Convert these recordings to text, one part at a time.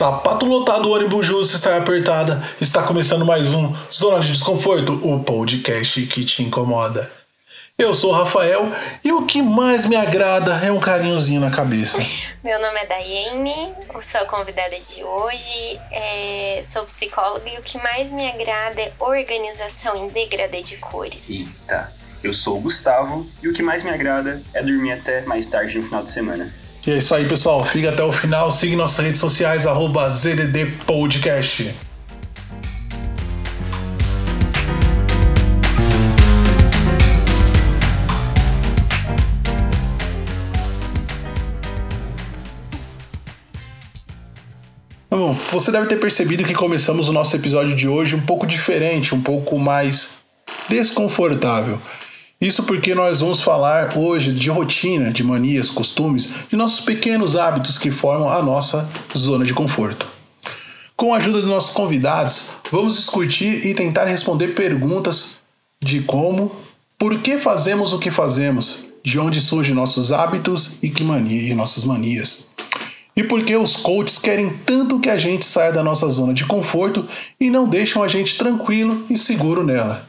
Sapato lotado, ônibus justo, está apertada. Está começando mais um Zona de Desconforto, o podcast que te incomoda. Eu sou o Rafael e o que mais me agrada é um carinhozinho na cabeça. Meu nome é Daiane, eu sou a convidada de hoje, é, sou psicóloga e o que mais me agrada é organização em degradê de cores. Eita, eu sou o Gustavo e o que mais me agrada é dormir até mais tarde no final de semana. E é isso aí, pessoal. Fica até o final. Siga nossas redes sociais, arroba ZDD Podcast. Bom, você deve ter percebido que começamos o nosso episódio de hoje um pouco diferente, um pouco mais desconfortável. Isso porque nós vamos falar hoje de rotina, de manias, costumes, de nossos pequenos hábitos que formam a nossa zona de conforto. Com a ajuda dos nossos convidados, vamos discutir e tentar responder perguntas de como, por que fazemos o que fazemos, de onde surgem nossos hábitos e que mania e nossas manias. E por que os coaches querem tanto que a gente saia da nossa zona de conforto e não deixam a gente tranquilo e seguro nela.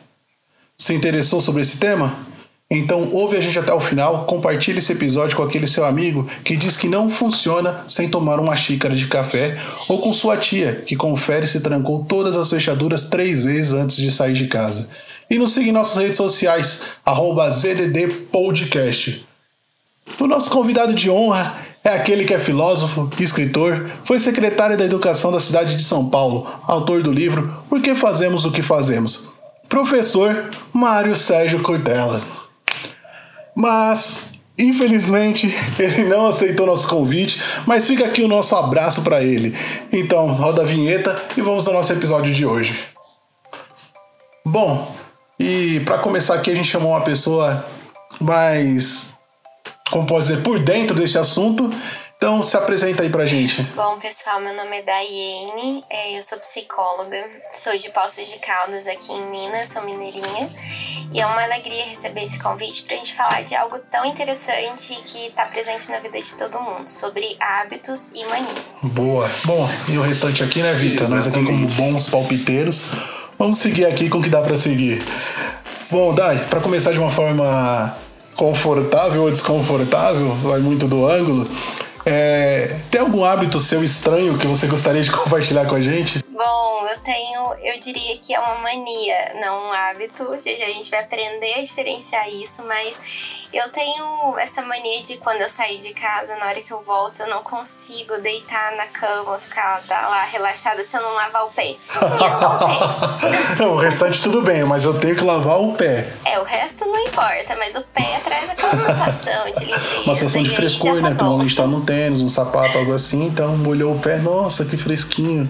Se interessou sobre esse tema? Então ouve a gente até o final, compartilhe esse episódio com aquele seu amigo que diz que não funciona sem tomar uma xícara de café, ou com sua tia, que confere se trancou todas as fechaduras três vezes antes de sair de casa. E nos siga em nossas redes sociais, ZDDpodcast. O nosso convidado de honra é aquele que é filósofo, escritor, foi secretário da Educação da cidade de São Paulo, autor do livro Por que Fazemos o que Fazemos? Professor Mário Sérgio Cortella. Mas, infelizmente, ele não aceitou nosso convite, mas fica aqui o nosso abraço para ele. Então, roda a vinheta e vamos ao nosso episódio de hoje. Bom, e para começar aqui a gente chamou uma pessoa mais, como pode dizer, por dentro desse assunto. Então, se apresenta aí pra gente. Bom, pessoal, meu nome é Daiane, é, eu sou psicóloga, sou de Poços de Caldas, aqui em Minas, sou mineirinha. E é uma alegria receber esse convite pra gente falar de algo tão interessante que tá presente na vida de todo mundo, sobre hábitos e manias. Boa. Bom, e o restante aqui, né, Vita? Nós aqui como bons palpiteiros, vamos seguir aqui com o que dá pra seguir. Bom, Dai, pra começar de uma forma confortável ou desconfortável, vai muito do ângulo. É, tem algum hábito seu estranho que você gostaria de compartilhar com a gente? Bom, eu tenho, eu diria que é uma mania, não um hábito. Ou seja, a gente vai aprender a diferenciar isso, mas eu tenho essa mania de quando eu sair de casa, na hora que eu volto, eu não consigo deitar na cama, ficar lá relaxada se eu não lavar o pé. E é só o pé. o restante tudo bem, mas eu tenho que lavar o pé. É, o resto não importa, mas o pé traz aquela sensação de limpeza. Uma sensação de frescor, tá né? Pelo menos tá no tênis, um sapato, algo assim, então molhou o pé, nossa, que fresquinho.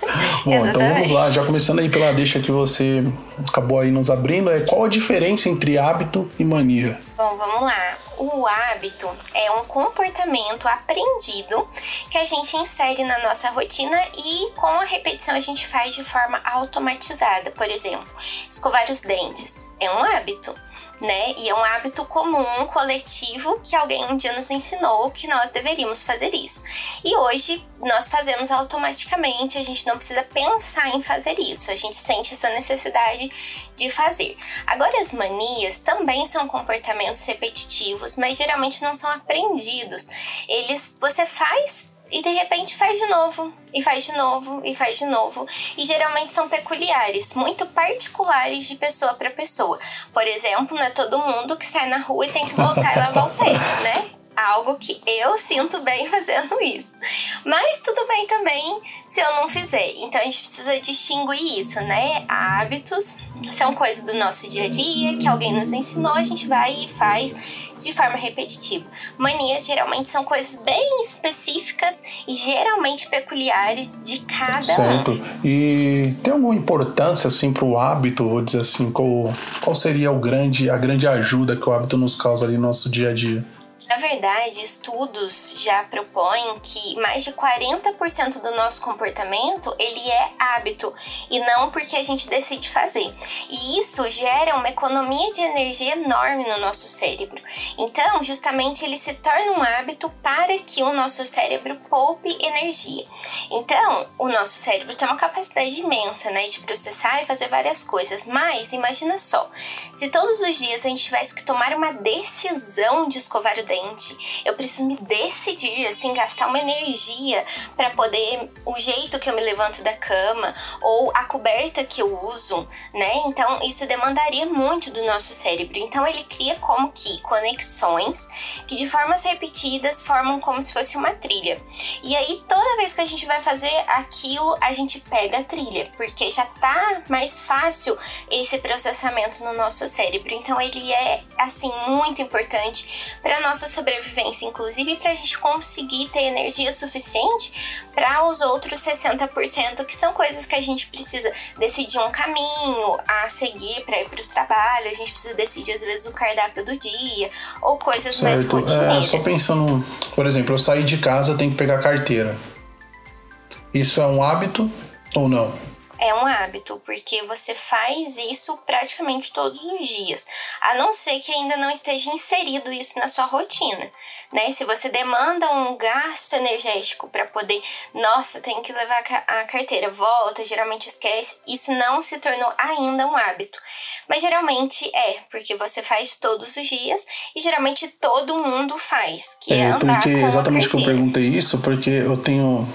Bom, então vamos lá, já começando aí pela deixa que você acabou aí nos abrindo, é qual a diferença entre hábito e mania? Bom, vamos lá. O hábito é um comportamento aprendido que a gente insere na nossa rotina e com a repetição a gente faz de forma automatizada. Por exemplo, escovar os dentes é um hábito né? E é um hábito comum, coletivo, que alguém um dia nos ensinou que nós deveríamos fazer isso. E hoje nós fazemos automaticamente, a gente não precisa pensar em fazer isso, a gente sente essa necessidade de fazer. Agora, as manias também são comportamentos repetitivos, mas geralmente não são aprendidos. Eles você faz e de repente faz de novo, e faz de novo, e faz de novo. E geralmente são peculiares, muito particulares de pessoa para pessoa. Por exemplo, não é todo mundo que sai na rua e tem que voltar e lavar o pé, né? Algo que eu sinto bem fazendo isso. Mas tudo bem também se eu não fizer. Então a gente precisa distinguir isso, né? Hábitos são coisas do nosso dia a dia que alguém nos ensinou, a gente vai e faz de forma repetitiva. Manias geralmente são coisas bem específicas e geralmente peculiares de cada certo. um. E tem alguma importância assim para o hábito, vou dizer assim, qual, qual seria o grande, a grande ajuda que o hábito nos causa ali no nosso dia a dia? Na verdade, estudos já propõem que mais de 40% do nosso comportamento ele é hábito e não porque a gente decide fazer. E isso gera uma economia de energia enorme no nosso cérebro. Então, justamente ele se torna um hábito para que o nosso cérebro poupe energia. Então, o nosso cérebro tem uma capacidade imensa, né, de processar e fazer várias coisas. Mas imagina só, se todos os dias a gente tivesse que tomar uma decisão de escovar o dente, eu preciso me decidir, assim, gastar uma energia para poder o jeito que eu me levanto da cama ou a coberta que eu uso, né? Então, isso demandaria muito do nosso cérebro. Então, ele cria como que conexões que de formas repetidas formam como se fosse uma trilha. E aí, toda vez que a gente vai fazer aquilo, a gente pega a trilha, porque já tá mais fácil esse processamento no nosso cérebro. Então, ele é, assim, muito importante para nossa sobrevivência, inclusive para a gente conseguir ter energia suficiente para os outros 60%, que são coisas que a gente precisa decidir um caminho a seguir para ir para o trabalho, a gente precisa decidir às vezes o cardápio do dia ou coisas certo. mais rotineiras. É, só pensando, por exemplo, eu saí de casa, tenho que pegar carteira. Isso é um hábito ou não? É um hábito, porque você faz isso praticamente todos os dias, a não ser que ainda não esteja inserido isso na sua rotina, né? Se você demanda um gasto energético para poder, nossa, tem que levar a carteira, volta, geralmente esquece, isso não se tornou ainda um hábito. Mas geralmente é, porque você faz todos os dias e geralmente todo mundo faz, que é, é andar porque com exatamente que eu perguntei isso, porque eu tenho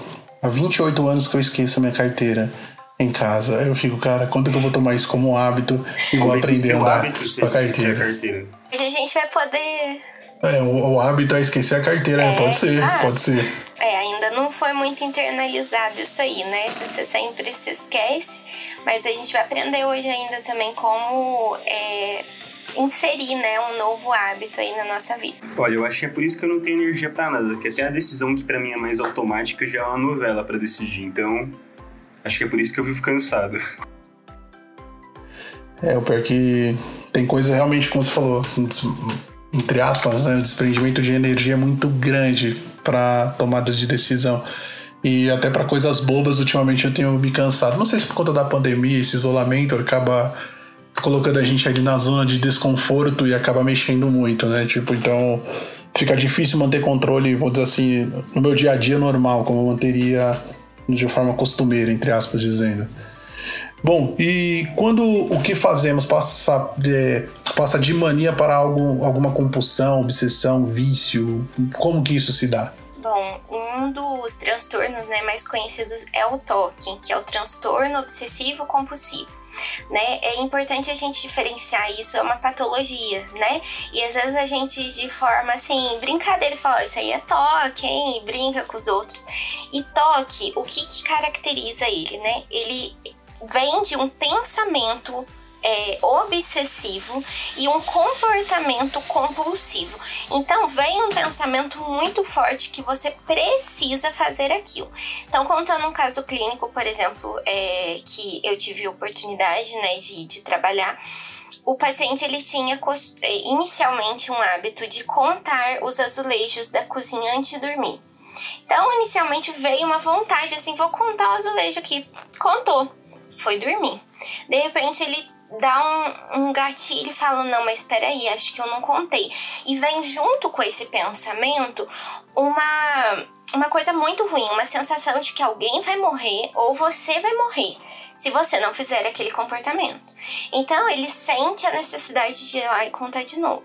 há 28 anos que eu esqueço a minha carteira em casa. Eu fico, cara, quando que eu vou tomar isso como um hábito e vou aprender a andar com a carteira? a gente vai poder. É, o, o hábito é esquecer a carteira, é, pode ser, ah, pode ser. É, ainda não foi muito internalizado isso aí, né? Você sempre se esquece, mas a gente vai aprender hoje ainda também como é, inserir, né, um novo hábito aí na nossa vida. Olha, eu acho que é por isso que eu não tenho energia para nada, porque até a decisão que para mim é mais automática já é uma novela para decidir. Então, Acho que é por isso que eu vivo cansado. É, o pior que tem coisa realmente, como você falou, entre aspas, né, um desprendimento de energia muito grande para tomadas de decisão. E até para coisas bobas, ultimamente eu tenho me cansado. Não sei se por conta da pandemia, esse isolamento acaba colocando a gente ali na zona de desconforto e acaba mexendo muito, né? Tipo, então fica difícil manter controle, vou dizer assim, no meu dia a dia normal, como eu manteria de forma costumeira, entre aspas, dizendo. Bom, e quando o que fazemos passa de, passa de mania para algo, alguma compulsão, obsessão, vício, como que isso se dá? Bom, um dos transtornos né, mais conhecidos é o TOC, que é o transtorno obsessivo compulsivo. Né? É importante a gente diferenciar isso, é uma patologia, né? E às vezes a gente, de forma assim, brincadeira, fala: Isso aí é toque, hein? Brinca com os outros. E toque, o que, que caracteriza ele, né? Ele vem de um pensamento é, obsessivo e um comportamento compulsivo. Então, vem um pensamento muito forte que você precisa fazer aquilo. Então, contando um caso clínico, por exemplo, é, que eu tive oportunidade né, de, de trabalhar o paciente ele tinha é, inicialmente um hábito de contar os azulejos da cozinha antes de dormir. Então, inicialmente veio uma vontade assim, vou contar o azulejo aqui. Contou, foi dormir. De repente ele dá um, um gatilho e fala: Não, mas espera aí, acho que eu não contei. E vem junto com esse pensamento uma, uma coisa muito ruim, uma sensação de que alguém vai morrer ou você vai morrer se você não fizer aquele comportamento. Então ele sente a necessidade de ir lá e contar de novo.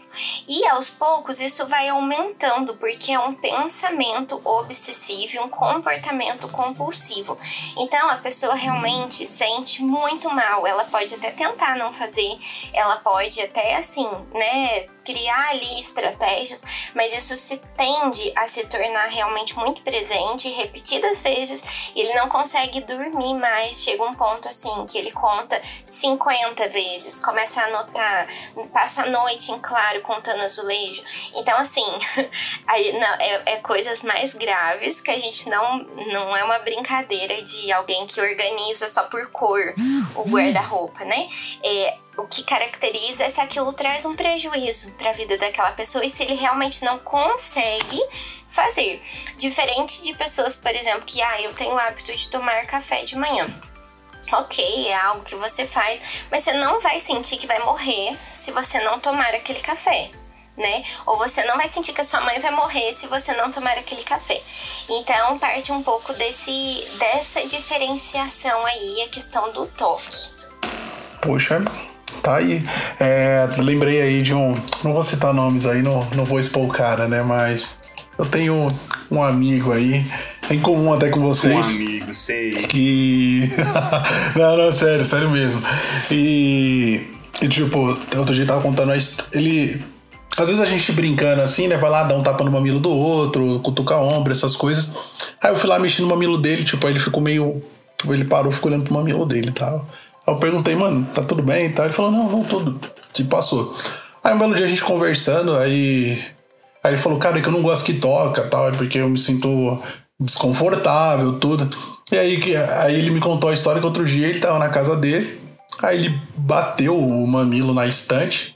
E aos poucos isso vai aumentando, porque é um pensamento obsessivo, um comportamento compulsivo. Então a pessoa realmente sente muito mal. Ela pode até tentar não fazer, ela pode até assim, né, criar ali estratégias, mas isso se tende a se tornar realmente muito presente repetidas vezes. Ele não consegue dormir mais. Chega um ponto assim que ele conta 50 vezes, começa a anotar, passa a noite em claro contando azulejo. Então, assim, não, é, é, coisas mais graves que a gente não. Não é uma brincadeira de alguém que organiza só por cor o guarda-roupa, né? É, o que caracteriza é se aquilo traz um prejuízo para a vida daquela pessoa e se ele realmente não consegue fazer. Diferente de pessoas, por exemplo, que ah, eu tenho o hábito de tomar café de manhã. Ok, é algo que você faz, mas você não vai sentir que vai morrer se você não tomar aquele café. Né? Ou você não vai sentir que a sua mãe vai morrer se você não tomar aquele café. Então parte um pouco desse dessa diferenciação aí, a questão do toque. Poxa, Tá aí. É, lembrei aí de um. Não vou citar nomes aí, não, não vou expor o cara, né? Mas eu tenho um amigo aí, em comum até com vocês. Um amigo, sei. Que. não, não, sério, sério mesmo. E. E tipo, outro dia tava contando a Ele. Às vezes a gente brincando assim, né? Vai lá dar um tapa no mamilo do outro, cutucar ombro, essas coisas. Aí eu fui lá mexendo no mamilo dele, tipo, aí ele ficou meio. Ele parou, ficou olhando pro mamilo dele e tal. Aí eu perguntei, mano, tá tudo bem e tal? Ele falou, não, não, tudo. Tipo, passou. Aí um belo dia a gente conversando, aí. Aí ele falou, cara, é que eu não gosto que toca tal, é porque eu me sinto desconfortável, tudo. E aí, aí ele me contou a história que outro dia ele tava na casa dele, aí ele bateu o mamilo na estante.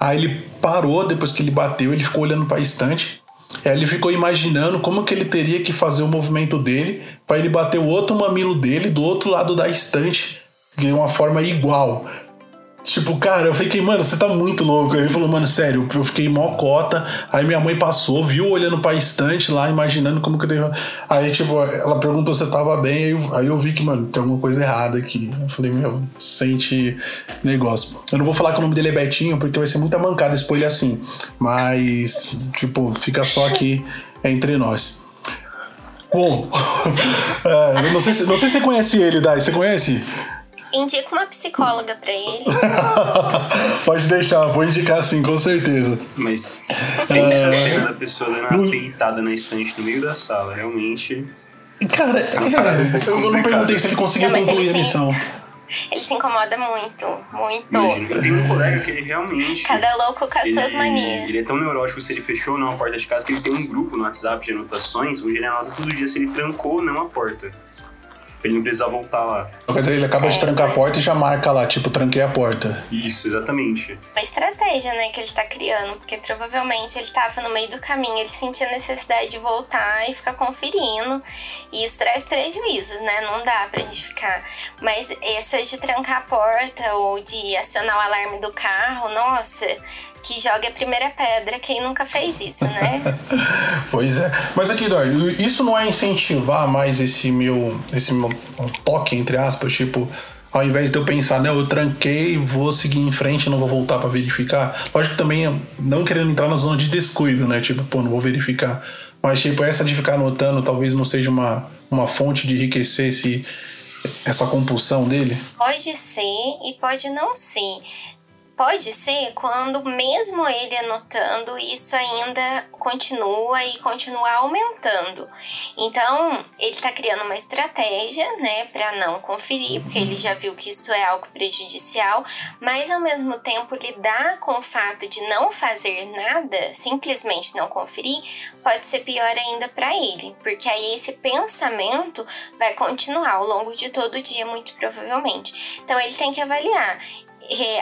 Aí ele parou, depois que ele bateu, ele ficou olhando para a estante. Aí ele ficou imaginando como que ele teria que fazer o movimento dele para ele bater o outro mamilo dele do outro lado da estante de uma forma igual. Tipo, cara, eu fiquei, mano, você tá muito louco. Ele falou, mano, sério, eu fiquei mó cota. Aí minha mãe passou, viu olhando pra estante lá, imaginando como que eu tenho. Aí, tipo, ela perguntou se eu tava bem. Aí eu, aí eu vi que, mano, tem alguma coisa errada aqui. Eu falei, meu, sente negócio. Eu não vou falar que o nome dele é Betinho, porque vai ser muita mancada expor ele assim. Mas, tipo, fica só aqui entre nós. Bom, é, não, sei se, não sei se você conhece ele, Dai. Você conhece? Indica uma psicóloga pra ele. Pode deixar, vou indicar sim, com certeza. Mas pensa é... a cena da pessoa dando uma deitada na estante no meio da sala, realmente. Cara, é, é, eu, não perguntei se ele conseguiu não, concluir a lição. Ele se incomoda muito, muito. Imagina, eu tenho um colega que ele realmente. Cada louco com as ele, suas manias. Ele é tão neurótico se ele fechou ou não a porta de casa que ele tem um grupo no WhatsApp de anotações onde ele anota todo dia se ele trancou ou não a porta ele não precisa voltar lá. Quer dizer, ele acaba é, de trancar a porta e já marca lá, tipo, tranquei a porta. Isso, exatamente. Uma estratégia, né, que ele tá criando, porque provavelmente ele tava no meio do caminho, ele sentia a necessidade de voltar e ficar conferindo. E isso traz prejuízos, né? Não dá pra gente ficar. Mas essa de trancar a porta ou de acionar o alarme do carro, nossa, que jogue a primeira pedra quem nunca fez isso, né? pois é. Mas aqui, Dói, isso não é incentivar mais esse meu, esse meu toque, entre aspas, tipo, ao invés de eu pensar, não, eu tranquei, vou seguir em frente, não vou voltar para verificar. Lógico que também não querendo entrar na zona de descuido, né? Tipo, pô, não vou verificar. Mas, tipo, essa de ficar anotando talvez não seja uma, uma fonte de enriquecer esse, essa compulsão dele? Pode ser e pode não ser pode ser quando, mesmo ele anotando, isso ainda continua e continua aumentando. Então, ele está criando uma estratégia, né, para não conferir, porque ele já viu que isso é algo prejudicial, mas ao mesmo tempo lidar com o fato de não fazer nada, simplesmente não conferir, pode ser pior ainda para ele, porque aí esse pensamento vai continuar ao longo de todo o dia, muito provavelmente. Então, ele tem que avaliar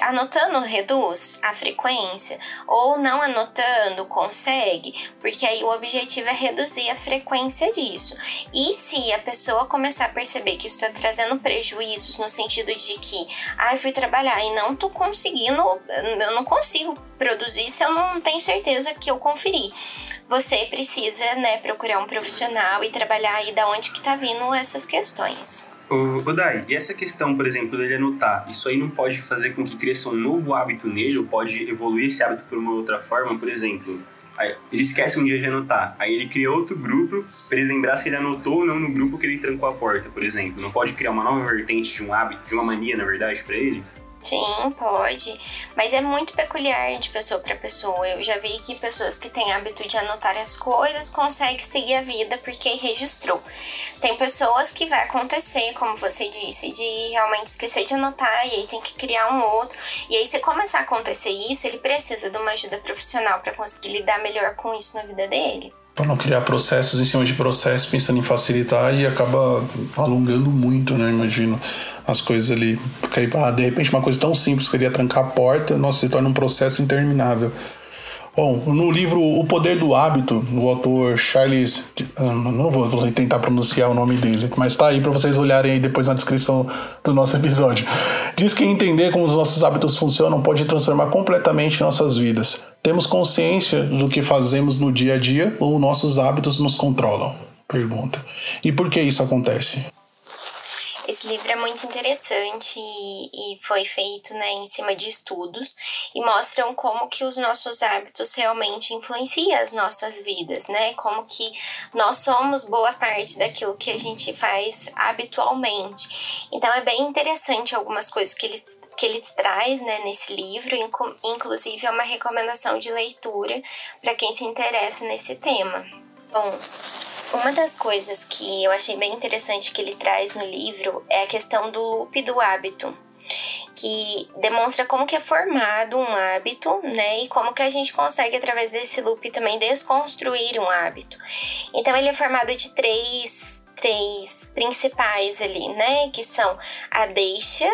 anotando reduz a frequência ou não anotando consegue, porque aí o objetivo é reduzir a frequência disso. E se a pessoa começar a perceber que isso está trazendo prejuízos no sentido de que, ah, fui trabalhar e não tô conseguindo, eu não consigo produzir se eu não tenho certeza que eu conferi. Você precisa, né, procurar um profissional e trabalhar aí da onde que tá vindo essas questões. O, Dai, e essa questão, por exemplo, dele anotar, isso aí não pode fazer com que cresça um novo hábito nele, ou pode evoluir esse hábito por uma outra forma? Por exemplo, ele esquece um dia de anotar, aí ele cria outro grupo para ele lembrar se ele anotou ou não no grupo que ele trancou a porta, por exemplo. Não pode criar uma nova vertente de um hábito, de uma mania, na verdade, para ele? Sim, pode. Mas é muito peculiar de pessoa para pessoa. Eu já vi que pessoas que têm hábito de anotar as coisas conseguem seguir a vida porque registrou. Tem pessoas que vai acontecer, como você disse, de realmente esquecer de anotar e aí tem que criar um outro. E aí, se começar a acontecer isso, ele precisa de uma ajuda profissional para conseguir lidar melhor com isso na vida dele. Para não criar processos em cima de processos, pensando em facilitar e acaba alongando muito, né? Imagino as coisas ali. Porque aí, ah, de repente, uma coisa tão simples, queria trancar a porta, nossa, se torna um processo interminável. Bom, no livro O Poder do Hábito, o autor Charles. Ah, não vou tentar pronunciar o nome dele, mas tá aí para vocês olharem aí depois na descrição do nosso episódio. Diz que entender como os nossos hábitos funcionam pode transformar completamente nossas vidas. Temos consciência do que fazemos no dia a dia ou nossos hábitos nos controlam? Pergunta. E por que isso acontece? Esse livro é muito interessante e, e, foi feito né, em cima de estudos e mostram como que os nossos hábitos realmente influenciam as nossas vidas, né? Como que nós somos boa parte daquilo que a gente faz habitualmente. Então é bem interessante algumas coisas que ele que ele traz né, nesse livro, inclusive é uma recomendação de leitura para quem se interessa nesse tema. Bom, uma das coisas que eu achei bem interessante que ele traz no livro é a questão do loop do hábito, que demonstra como que é formado um hábito, né, e como que a gente consegue através desse loop também desconstruir um hábito. Então ele é formado de três três principais ali, né, que são a deixa,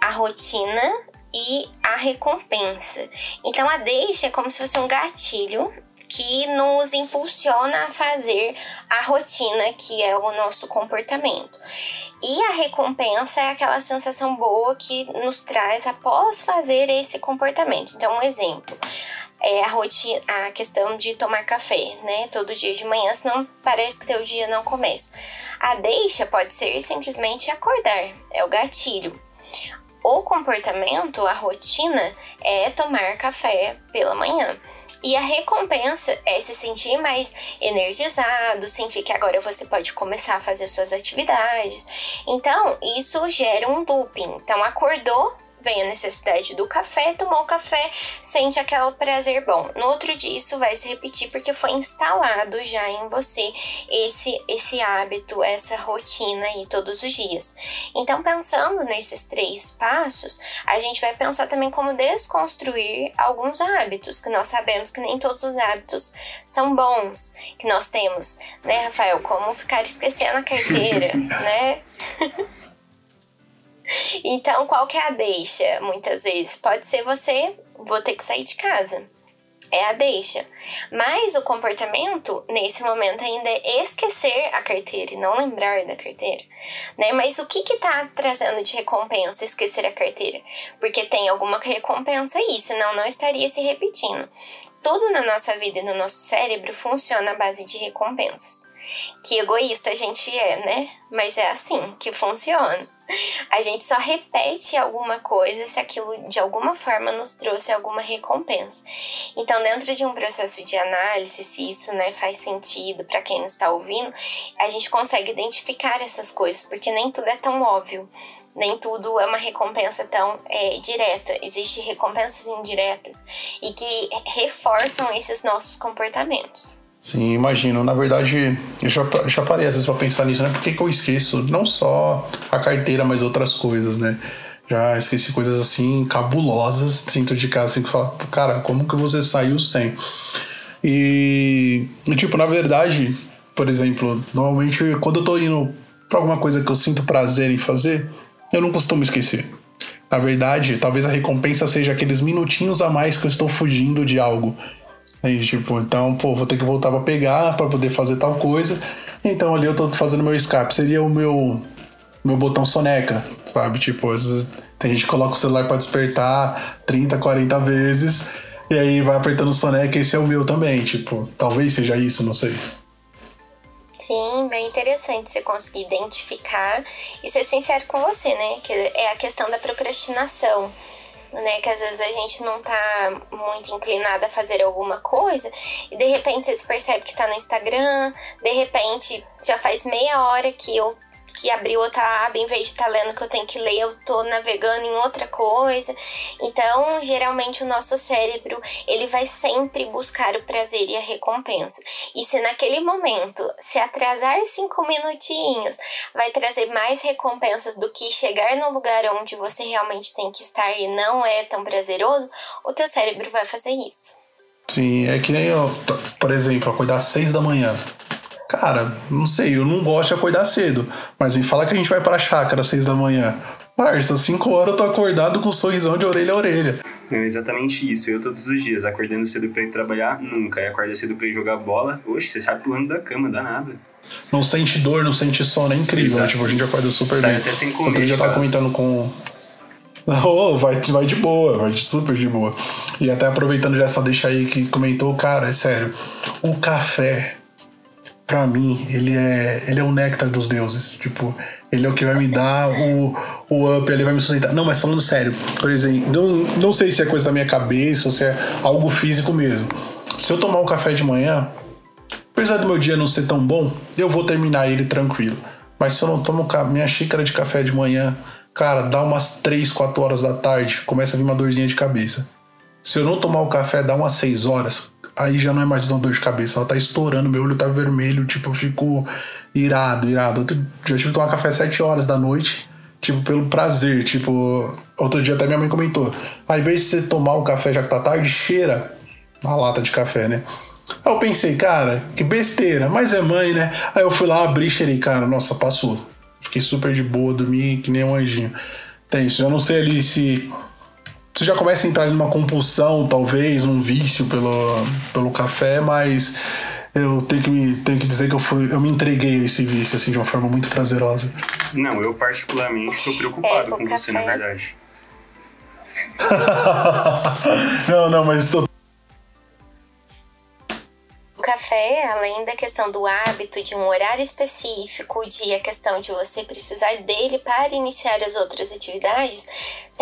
a rotina e a recompensa. Então a deixa é como se fosse um gatilho que nos impulsiona a fazer a rotina, que é o nosso comportamento. E a recompensa é aquela sensação boa que nos traz após fazer esse comportamento. Então, um exemplo é a rotina, a questão de tomar café, né? Todo dia de manhã, senão parece que teu dia não começa. A deixa pode ser simplesmente acordar, é o gatilho. O comportamento, a rotina, é tomar café pela manhã. E a recompensa é se sentir mais energizado, sentir que agora você pode começar a fazer suas atividades. Então, isso gera um looping. Então, acordou, vem a necessidade do café, tomou o café, sente aquele prazer bom. No outro dia isso vai se repetir porque foi instalado já em você esse esse hábito, essa rotina aí todos os dias. Então, pensando nesses três passos, a gente vai pensar também como desconstruir alguns hábitos que nós sabemos que nem todos os hábitos são bons que nós temos, né, Rafael? Como ficar esquecendo a carteira, né? Então, qual que é a deixa? Muitas vezes pode ser você, vou ter que sair de casa. É a deixa. Mas o comportamento, nesse momento, ainda é esquecer a carteira e não lembrar da carteira. Né? Mas o que que tá trazendo de recompensa esquecer a carteira? Porque tem alguma recompensa aí, senão não estaria se repetindo. Tudo na nossa vida e no nosso cérebro funciona à base de recompensas. Que egoísta a gente é, né? Mas é assim que funciona. A gente só repete alguma coisa se aquilo de alguma forma nos trouxe alguma recompensa. Então, dentro de um processo de análise, se isso né, faz sentido para quem nos está ouvindo, a gente consegue identificar essas coisas, porque nem tudo é tão óbvio, nem tudo é uma recompensa tão é, direta. Existem recompensas indiretas e que reforçam esses nossos comportamentos. Sim, imagino. Na verdade, eu já, já parei às vezes pra pensar nisso, né? Por que, que eu esqueço não só a carteira, mas outras coisas, né? Já esqueci coisas assim cabulosas dentro de casa, assim, que fala, cara, como que você saiu sem? E, tipo, na verdade, por exemplo, normalmente quando eu tô indo pra alguma coisa que eu sinto prazer em fazer, eu não costumo esquecer. Na verdade, talvez a recompensa seja aqueles minutinhos a mais que eu estou fugindo de algo. Aí, tipo, então, pô, vou ter que voltar para pegar para poder fazer tal coisa. Então ali eu tô fazendo meu escape. Seria o meu meu botão soneca, sabe? Tipo, às vezes tem gente que coloca o celular para despertar 30, 40 vezes e aí vai apertando o soneca, esse é o meu também, tipo, talvez seja isso, não sei. Sim, bem interessante você conseguir identificar e ser sincero com você, né? Que é a questão da procrastinação né? Que às vezes a gente não tá muito inclinada a fazer alguma coisa e de repente você se percebe que tá no Instagram, de repente já faz meia hora que eu que abri outra aba, em vez de estar tá lendo que eu tenho que ler, eu tô navegando em outra coisa. Então, geralmente o nosso cérebro, ele vai sempre buscar o prazer e a recompensa. E se naquele momento, se atrasar cinco minutinhos, vai trazer mais recompensas do que chegar no lugar onde você realmente tem que estar e não é tão prazeroso, o teu cérebro vai fazer isso. Sim, é que nem eu, por exemplo, acordar às seis da manhã. Cara, não sei, eu não gosto de acordar cedo, mas me fala que a gente vai pra chácara às seis da manhã. Parça, cinco horas eu tô acordado com um sorrisão de orelha a orelha. É exatamente isso. Eu todos os dias, acordando cedo pra ir trabalhar, nunca. E acorda cedo pra ir jogar bola, oxe, você sai pulando da cama, dá nada. Não sente dor, não sente sono, é incrível. Né? Tipo, a gente acorda super sai bem. até sem comer, Outro dia eu tava cara. comentando com. Oh, vai, vai de boa, vai super de boa. E até aproveitando já essa deixa aí que comentou, cara, é sério. O café, pra mim, ele é, ele é o néctar dos deuses. Tipo, ele é o que vai me dar o, o up, ele vai me sustentar. Não, mas falando sério, por exemplo, não, não sei se é coisa da minha cabeça ou se é algo físico mesmo. Se eu tomar um café de manhã, apesar do meu dia não ser tão bom, eu vou terminar ele tranquilo. Mas se eu não tomo minha xícara de café de manhã, cara, dá umas 3, 4 horas da tarde, começa a vir uma dorzinha de cabeça. Se eu não tomar o café, dá umas 6 horas, aí já não é mais uma dor de cabeça, ela tá estourando, meu olho tá vermelho, tipo, eu fico irado, irado. Outro, já tive que tomar café 7 horas da noite, tipo, pelo prazer, tipo, outro dia até minha mãe comentou, ao invés de você tomar o café já que tá tarde, cheira a lata de café, né? Aí eu pensei, cara, que besteira, mas é mãe, né? Aí eu fui lá, abri, cheirei, cara, nossa, passou. Fiquei super de boa, dormi que nem um anjinho. Tem isso, eu não sei ali se. Você já começa a entrar numa compulsão, talvez, um vício pelo, pelo café, mas eu tenho que, me, tenho que dizer que eu, fui, eu me entreguei a esse vício, assim, de uma forma muito prazerosa. Não, eu particularmente estou preocupado É, o com você, na café- verdade. não, não, mas estou. O café, além da questão do hábito, de um horário específico, de a questão de você precisar dele para iniciar as outras atividades,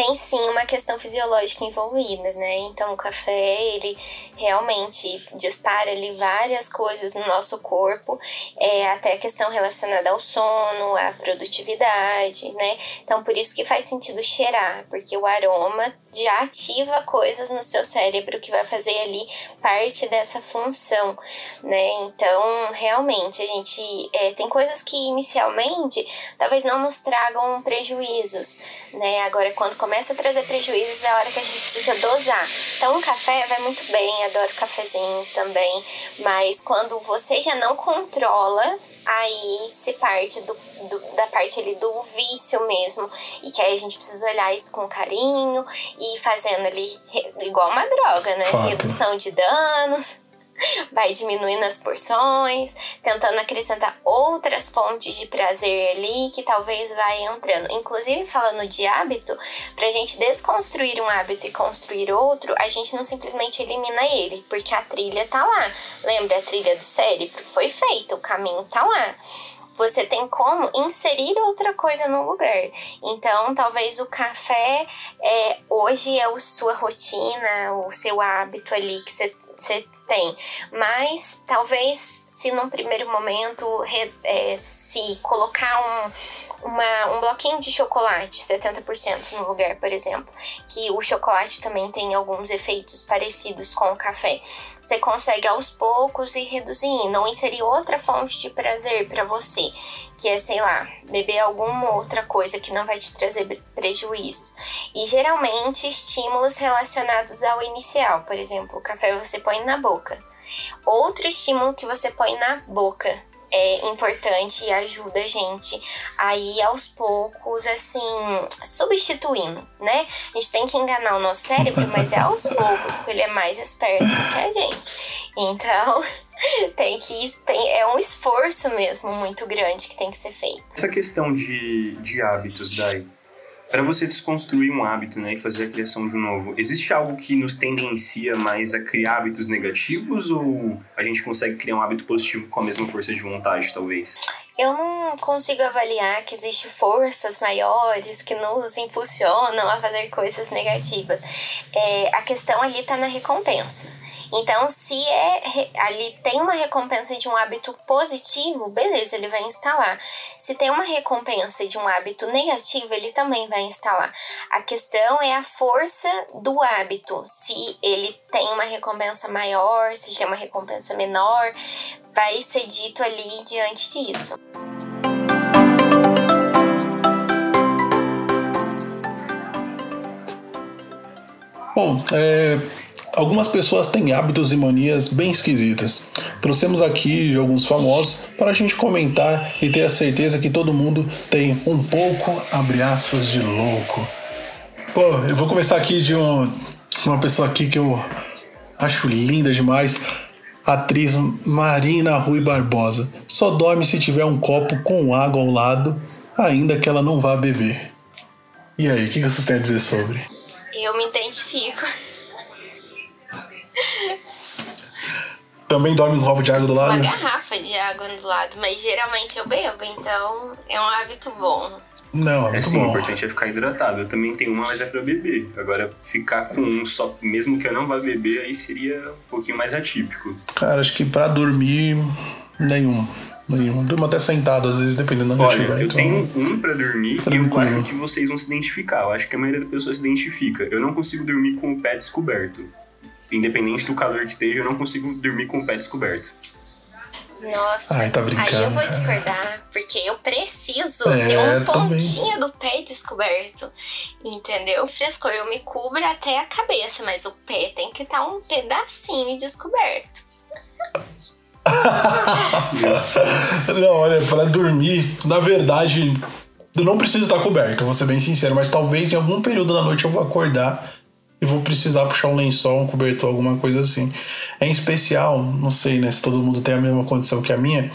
tem sim uma questão fisiológica envolvida, né? Então o café, ele realmente dispara ali várias coisas no nosso corpo, é, até a questão relacionada ao sono, à produtividade, né? Então por isso que faz sentido cheirar, porque o aroma já ativa coisas no seu cérebro que vai fazer ali parte dessa função, né? Então, realmente, a gente é, tem coisas que inicialmente talvez não nos tragam prejuízos, né? Agora, quando começa a trazer prejuízos, é a hora que a gente precisa dosar. Então, um café vai muito bem, adoro cafezinho também, mas quando você já não controla, aí se parte do, do- da parte ali do vício mesmo, e que aí a gente precisa olhar isso com carinho e fazendo ali igual uma droga, né? Fato. Redução de danos vai diminuindo as porções, tentando acrescentar outras fontes de prazer ali que talvez vai entrando. Inclusive, falando de hábito, pra gente desconstruir um hábito e construir outro, a gente não simplesmente elimina ele, porque a trilha tá lá. Lembra a trilha do cérebro? Foi feita, o caminho tá lá você tem como inserir outra coisa no lugar. Então, talvez o café é, hoje é a sua rotina, o seu hábito ali que você você tem. Mas talvez se num primeiro momento re- é, se colocar um, uma, um bloquinho de chocolate, 70% no lugar, por exemplo, que o chocolate também tem alguns efeitos parecidos com o café. Você consegue aos poucos ir reduzindo, ou inserir outra fonte de prazer para você, que é, sei lá, beber alguma outra coisa que não vai te trazer pre- prejuízos. E geralmente estímulos relacionados ao inicial, por exemplo, o café você põe na boca. Outro estímulo que você põe na boca é importante e ajuda a gente a ir aos poucos, assim, substituindo, né? A gente tem que enganar o nosso cérebro, mas é aos poucos, porque ele é mais esperto do que a gente. Então, tem que. Tem, é um esforço mesmo muito grande que tem que ser feito. Essa questão de, de hábitos, Dai, para você desconstruir um hábito né, e fazer a criação de um novo, existe algo que nos tendencia mais a criar hábitos negativos ou a gente consegue criar um hábito positivo com a mesma força de vontade, talvez? Eu não consigo avaliar que existe forças maiores que nos impulsionam a fazer coisas negativas. É, a questão ali está na recompensa. Então, se é ali tem uma recompensa de um hábito positivo, beleza, ele vai instalar. Se tem uma recompensa de um hábito negativo, ele também vai instalar. A questão é a força do hábito. Se ele tem uma recompensa maior, se ele tem uma recompensa menor, vai ser dito ali diante disso. Bom, é, Algumas pessoas têm hábitos e manias bem esquisitas. Trouxemos aqui alguns famosos para a gente comentar e ter a certeza que todo mundo tem um pouco, abre aspas, de louco. Pô, eu vou começar aqui de um, uma pessoa aqui que eu acho linda demais. Atriz Marina Rui Barbosa. Só dorme se tiver um copo com água ao lado, ainda que ela não vá beber. E aí, o que vocês têm a dizer sobre? Eu me identifico. Também dorme com um copo de água do lado? Uma garrafa de água do lado, mas geralmente eu bebo, então é um hábito bom. Não, é muito É sim, o bom. importante é ficar hidratado. Eu também tenho uma, mas é pra beber. Agora, ficar com um só, mesmo que eu não vá beber, aí seria um pouquinho mais atípico. Cara, acho que pra dormir, nenhum. Nenhum. Durmo até sentado, às vezes, dependendo de onde Olha, estiver. eu então- tenho um pra dormir e eu acho que vocês vão se identificar. Eu acho que a maioria das pessoas se identifica. Eu não consigo dormir com o pé descoberto. Independente do calor que esteja, eu não consigo dormir com o pé descoberto. Nossa, Ai, tá aí eu brincando. vou discordar, porque eu preciso É, ter um também. pontinho do pé descoberto. Entendeu? Frescor, eu me cubro até a cabeça, mas o pé tem que estar um pedacinho descoberto. Não, olha, pra dormir, na verdade, eu não preciso estar coberto, eu vou ser bem sincero, mas talvez em algum período da noite eu vou acordar e vou precisar puxar um lençol, um cobertor, alguma coisa assim. Em especial, não sei né, se todo mundo tem a mesma condição que a minha,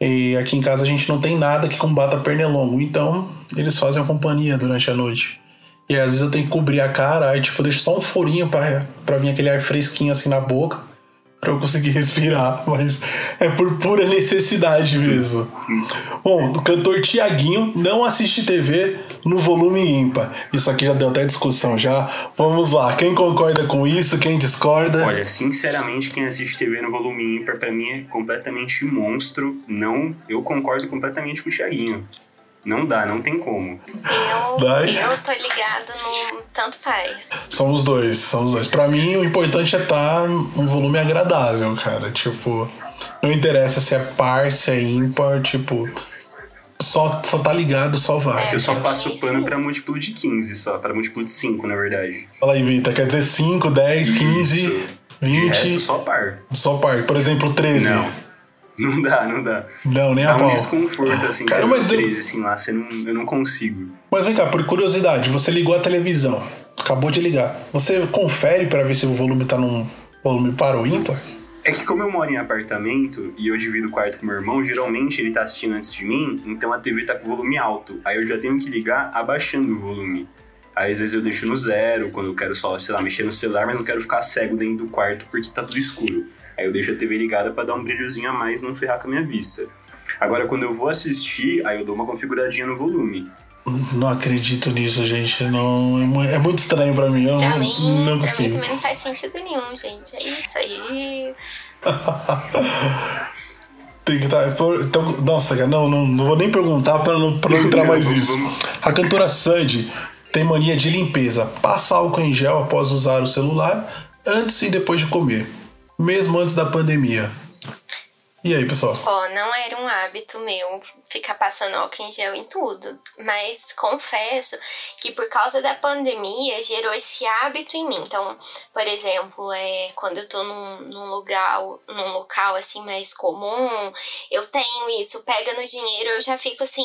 e aqui em casa a gente não tem nada que combata pernilongo, então eles fazem a companhia durante a noite. E às vezes eu tenho que cobrir a cara, aí tipo, eu deixo só um furinho pra vir aquele ar fresquinho assim na boca pra eu conseguir respirar, mas é por pura necessidade mesmo. Bom, o cantor Tiaguinho não assiste TV no volume ímpar. Isso aqui já deu até discussão já. Vamos lá, quem concorda com isso, quem discorda? Olha, sinceramente, quem assiste TV no volume ímpar, pra mim, é completamente monstro. Não, eu concordo completamente com o Thiaguinho. Não dá, não tem como. Eu, Vai. eu tô ligado no tanto faz. Somos dois, somos dois. Pra mim, o importante é estar um volume agradável, cara. Tipo, não interessa se é par, se é ímpar, tipo, só, só tá ligado, só vai. Eu só passo é o pano pra múltiplo de 15 só, pra múltiplo de 5, na verdade. Fala aí, Vita, quer dizer 5, 10, 15, Isso. De resto, 20, só par. só par. Por exemplo, 13. Não. Não dá, não dá. Não, nem a Dá um pau. desconforto, assim, Cara, você mas mas deu- 13, assim, lá, você não, eu não consigo. Mas vem cá, por curiosidade, você ligou a televisão, acabou de ligar. Você confere pra ver se o volume tá num volume par ou ímpar? É que como eu moro em apartamento e eu divido o quarto com meu irmão, geralmente ele tá assistindo antes de mim, então a TV tá com volume alto. Aí eu já tenho que ligar abaixando o volume. Aí às vezes eu deixo no zero, quando eu quero só, sei lá, mexer no celular, mas não quero ficar cego dentro do quarto porque tá tudo escuro. Aí eu deixo a TV ligada pra dar um brilhozinho a mais e não ferrar com a minha vista. Agora quando eu vou assistir, aí eu dou uma configuradinha no volume. Não acredito nisso, gente. Não, é é muito estranho pra mim. Eu Pra não, mim, não pra mim consigo. também não faz sentido nenhum, gente. É isso aí. Tem que estar. Então, nossa, cara, não, não, não vou nem perguntar pra não, pra não entrar mais Vamos- nisso. A cantora Sandy tem mania de limpeza. Passa álcool em gel após usar o celular, antes e depois de comer. Mesmo antes da pandemia. E aí, pessoal? Ó, não era um hábito meu ficar passando álcool em gel em tudo, mas confesso que por causa da pandemia gerou esse hábito em mim. Então, por exemplo, é, quando eu tô num, num lugar, num local assim mais comum, eu tenho isso, pega no dinheiro, eu já fico assim,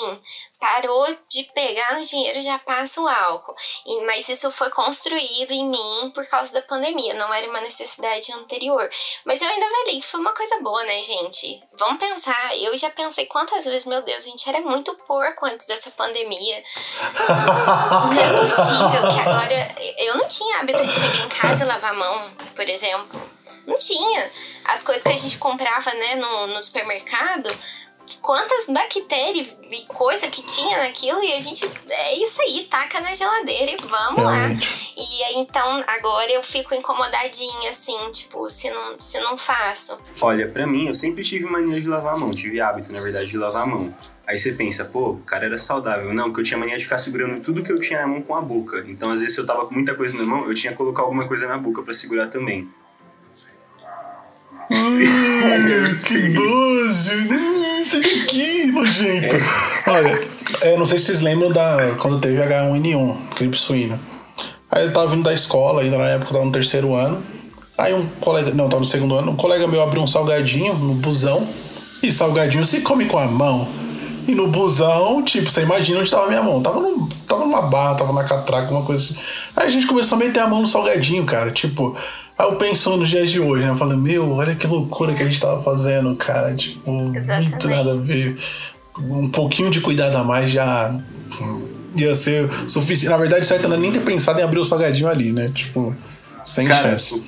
parou de pegar no dinheiro, já passa o álcool. E- mas isso foi construído em mim por causa da pandemia, não era uma necessidade anterior. Mas eu ainda falei que foi uma coisa boa, né, gente? Vamos pensar, eu já pensei quantas vezes, meu Deus, a gente era muito porco antes dessa pandemia. Não é possível que agora. Eu não tinha hábito de chegar em casa e lavar a mão, por exemplo. Não tinha. As coisas que a gente comprava, né, no, no supermercado, quantas bactérias e coisa que tinha naquilo, e a gente. É isso aí, taca na geladeira e vamos lá. E aí, então, agora eu fico incomodadinha, assim, tipo, se não, se não faço. Olha, pra mim, eu sempre tive mania de lavar a mão, tive hábito, na verdade, de lavar a mão. Aí você pensa, pô, o cara era saudável. Não, porque eu tinha mania de ficar segurando tudo que eu tinha na mão com a boca. Então, às vezes, se eu tava com muita coisa na mão, eu tinha que colocar alguma coisa na boca pra segurar também. Que nojo! Ih, Isso aqui, nojento. Olha, é, não sei se vocês lembram da quando teve H1N1, gripe suína. Aí eu tava vindo da escola, ainda na época eu tava no terceiro ano. Aí um colega, não, tava no segundo ano, um colega meu abriu um salgadinho no busão. E salgadinho se come com a mão. E no busão, tipo, você imagina onde tava a minha mão. Tava, num, tava numa barra, tava na catraca, uma coisa assim. Aí a gente começou a meter a mão no salgadinho, cara. Tipo, aí eu penso nos dias de hoje, né? Eu falei, meu, olha que loucura que a gente tava fazendo, cara. Tipo, Exatamente. muito nada a ver. Um pouquinho de cuidado a mais já ia ser suficiente. Na verdade, certo não é nem ter pensado em abrir o salgadinho ali, né? Tipo, sem Cara, chance.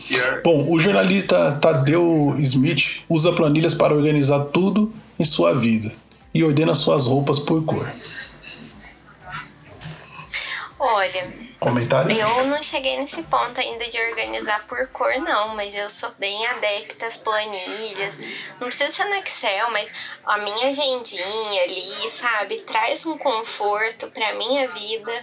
Bom, o jornalista Tadeu Smith usa planilhas para organizar tudo em sua vida e ordena suas roupas por cor. Olha, comentários? Eu não cheguei nesse ponto ainda de organizar por cor, não, mas eu sou bem adepta às planilhas. Não precisa ser no Excel, mas a minha agendinha ali, sabe, traz um conforto pra minha vida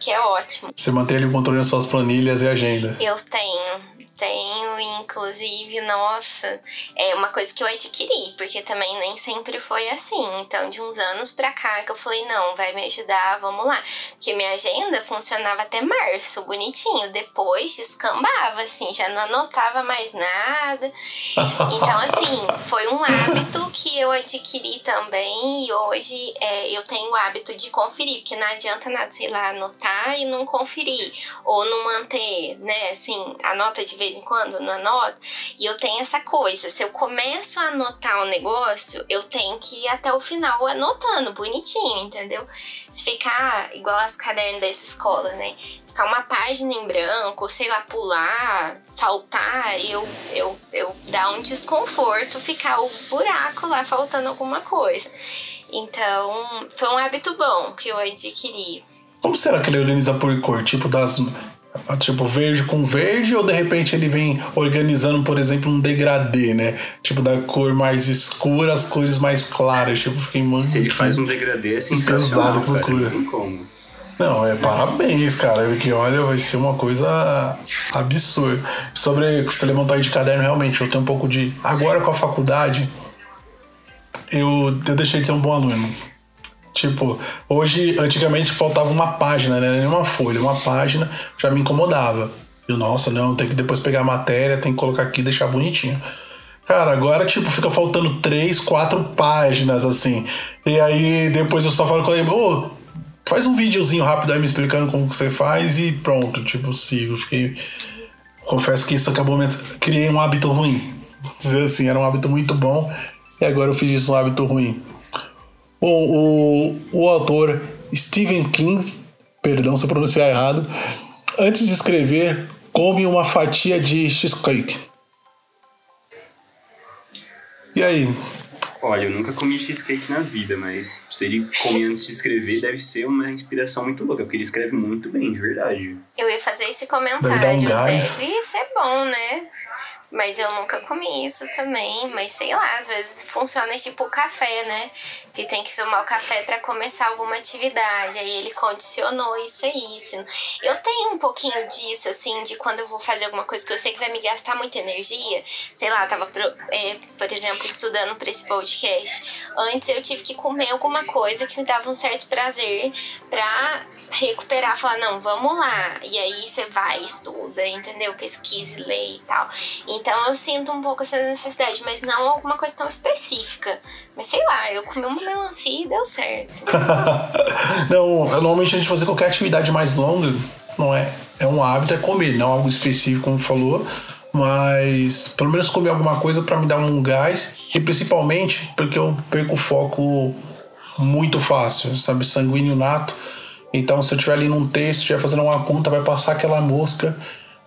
que é ótimo. Você mantém ali o controle das suas planilhas e agenda? Eu tenho tenho, inclusive, nossa, é uma coisa que eu adquiri, porque também nem sempre foi assim. Então, de uns anos pra cá que eu falei, não, vai me ajudar, vamos lá. Porque minha agenda funcionava até março, bonitinho. Depois descambava, assim, já não anotava mais nada. Então, assim, foi um hábito que eu adquiri também e hoje é, eu tenho o hábito de conferir, porque não adianta nada, sei lá, anotar e não conferir. Ou não manter, né, assim, anota de vez vez em quando, não anoto. E eu tenho essa coisa, se eu começo a anotar o um negócio, eu tenho que ir até o final anotando, bonitinho, entendeu? Se ficar igual as cadernos dessa escola, né? Ficar uma página em branco, sei lá, pular, faltar, eu, eu, eu dá um desconforto ficar o buraco lá faltando alguma coisa. Então, foi um hábito bom que eu adquiri. Como será que ele organiza por cor? Tipo das Tipo, verde com verde, ou de repente ele vem organizando, por exemplo, um degradê, né? Tipo, da cor mais escura as cores mais claras. Tipo, fiquei muito. Se ele faz um degradê, é sensacional. Pesado, procura. Não como. Não, é parabéns, cara. Porque olha, vai ser uma coisa absurda. Sobre você levantar de caderno, realmente, eu tenho um pouco de. Agora com a faculdade, eu, eu deixei de ser um bom aluno. Tipo, hoje, antigamente faltava uma página, né? Uma folha, uma página já me incomodava. Eu, nossa, não, tem que depois pegar a matéria, tem que colocar aqui e deixar bonitinho. Cara, agora, tipo, fica faltando três, quatro páginas, assim. E aí, depois eu só falo com ele, ô, faz um videozinho rápido aí me explicando como que você faz e pronto, tipo, sigo. Fiquei... Confesso que isso acabou me... Criei um hábito ruim. Vou dizer assim, era um hábito muito bom e agora eu fiz isso um hábito ruim. Bom, o, o autor Stephen King, perdão se eu pronunciar errado, antes de escrever, come uma fatia de cheesecake. E aí? Olha, eu nunca comi cheesecake na vida, mas se ele come antes de escrever, deve ser uma inspiração muito louca, porque ele escreve muito bem, de verdade. Eu ia fazer esse comentário. Deve, um deve ser bom, né? Mas eu nunca comi isso também. Mas sei lá, às vezes funciona tipo café, né? Que tem que tomar o café para começar alguma atividade. Aí ele condicionou isso aí. Isso. Eu tenho um pouquinho disso, assim, de quando eu vou fazer alguma coisa que eu sei que vai me gastar muita energia. Sei lá, tava, é, por exemplo, estudando para esse podcast. Antes eu tive que comer alguma coisa que me dava um certo prazer pra recuperar, falar, não, vamos lá. E aí você vai, estuda, entendeu? Pesquisa, lê e tal. Então eu sinto um pouco essa necessidade, mas não alguma coisa tão específica. Mas sei lá, eu comi uma melancia e deu certo. não, normalmente a gente fazer qualquer atividade mais longa, não é? É um hábito, é comer, não algo específico, como falou. Mas pelo menos comer alguma coisa para me dar um gás. E principalmente porque eu perco o foco muito fácil, sabe? Sanguíneo nato. Então, se eu estiver ali num texto, estiver fazendo uma conta, vai passar aquela mosca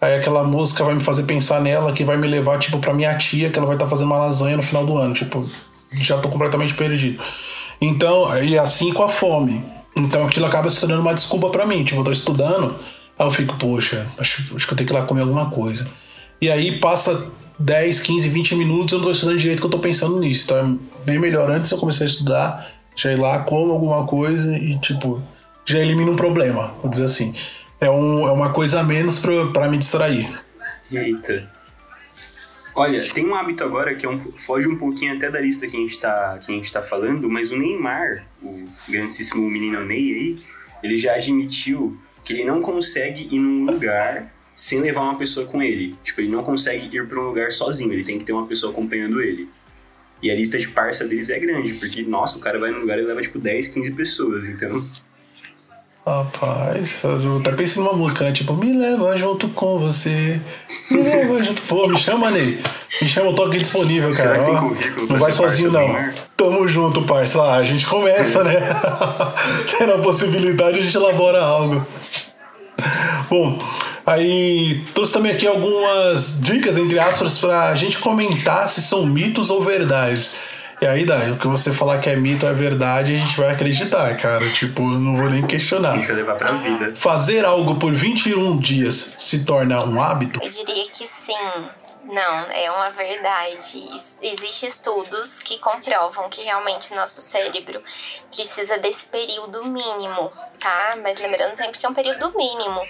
Aí aquela música vai me fazer pensar nela, que vai me levar, tipo, pra minha tia, que ela vai estar tá fazendo uma lasanha no final do ano. Tipo, já tô completamente perdido. Então, e assim com a fome. Então aquilo acaba se tornando uma desculpa para mim. Tipo, eu tô estudando, aí eu fico, poxa, acho, acho que eu tenho que ir lá comer alguma coisa. E aí passa 10, 15, 20 minutos eu não tô estudando direito que eu tô pensando nisso. Então é bem melhor antes eu começar a estudar, já ir lá, como alguma coisa e, tipo, já elimina um problema, vou dizer assim é, um, é uma coisa a menos para me distrair. Eita. Olha, tem um hábito agora que é um, foge um pouquinho até da lista que a gente está tá falando, mas o Neymar, o grandíssimo menino Ney aí, ele já admitiu que ele não consegue ir num lugar sem levar uma pessoa com ele. Tipo, ele não consegue ir para um lugar sozinho, ele tem que ter uma pessoa acompanhando ele. E a lista de parça deles é grande, porque, nossa, o cara vai num lugar e leva, tipo, 10, 15 pessoas, então... Rapaz, eu até pensei numa música, né? Tipo, me leva junto com você. Me leva junto. Pô, me chama, Ney. Me chama, eu tô aqui disponível, cara. Será que tem Ó, não vai sozinho, não. Tamo junto, parça. Ah, a gente começa, né? Tendo a possibilidade, a gente elabora algo. Bom, aí trouxe também aqui algumas dicas, entre aspas, pra gente comentar se são mitos ou verdades. E aí, daí, o que você falar que é mito é verdade, a gente vai acreditar, cara. Tipo, eu não vou nem questionar. gente vai levar pra vida. Fazer algo por 21 dias se torna um hábito? Eu diria que sim. Não, é uma verdade. Ex- Existem estudos que comprovam que realmente nosso cérebro precisa desse período mínimo, tá? Mas lembrando sempre que é um período mínimo.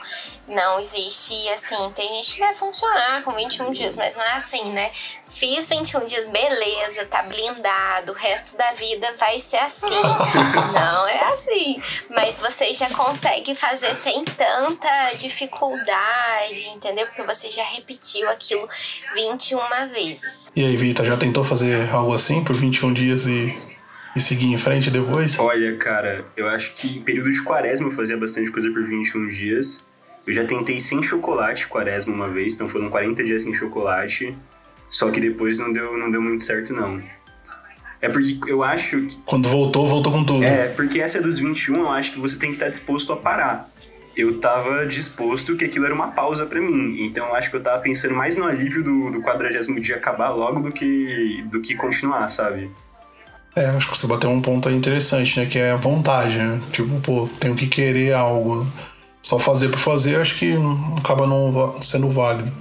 Não existe assim, tem gente que vai funcionar com 21 dias, mas não é assim, né? Fiz 21 dias, beleza, tá blindado, o resto da vida vai ser assim. Não é assim. Mas você já consegue fazer sem tanta dificuldade, entendeu? Porque você já repetiu aquilo 21 vezes. E aí, Vita, já tentou fazer algo assim por 21 dias e, e seguir em frente depois? Olha, cara, eu acho que em período de quaresma eu fazia bastante coisa por 21 dias. Eu já tentei sem chocolate quaresma uma vez, então foram 40 dias sem chocolate. Só que depois não deu, não deu muito certo, não. É porque eu acho que. Quando voltou, voltou com tudo. É, porque essa dos 21 eu acho que você tem que estar disposto a parar. Eu tava disposto que aquilo era uma pausa pra mim. Então eu acho que eu tava pensando mais no alívio do, do 40 dia acabar logo do que, do que continuar, sabe? É, acho que você bateu um ponto aí interessante, né? Que é a vontade, né? Tipo, pô, tenho que querer algo. Só fazer por fazer, acho que acaba não sendo válido.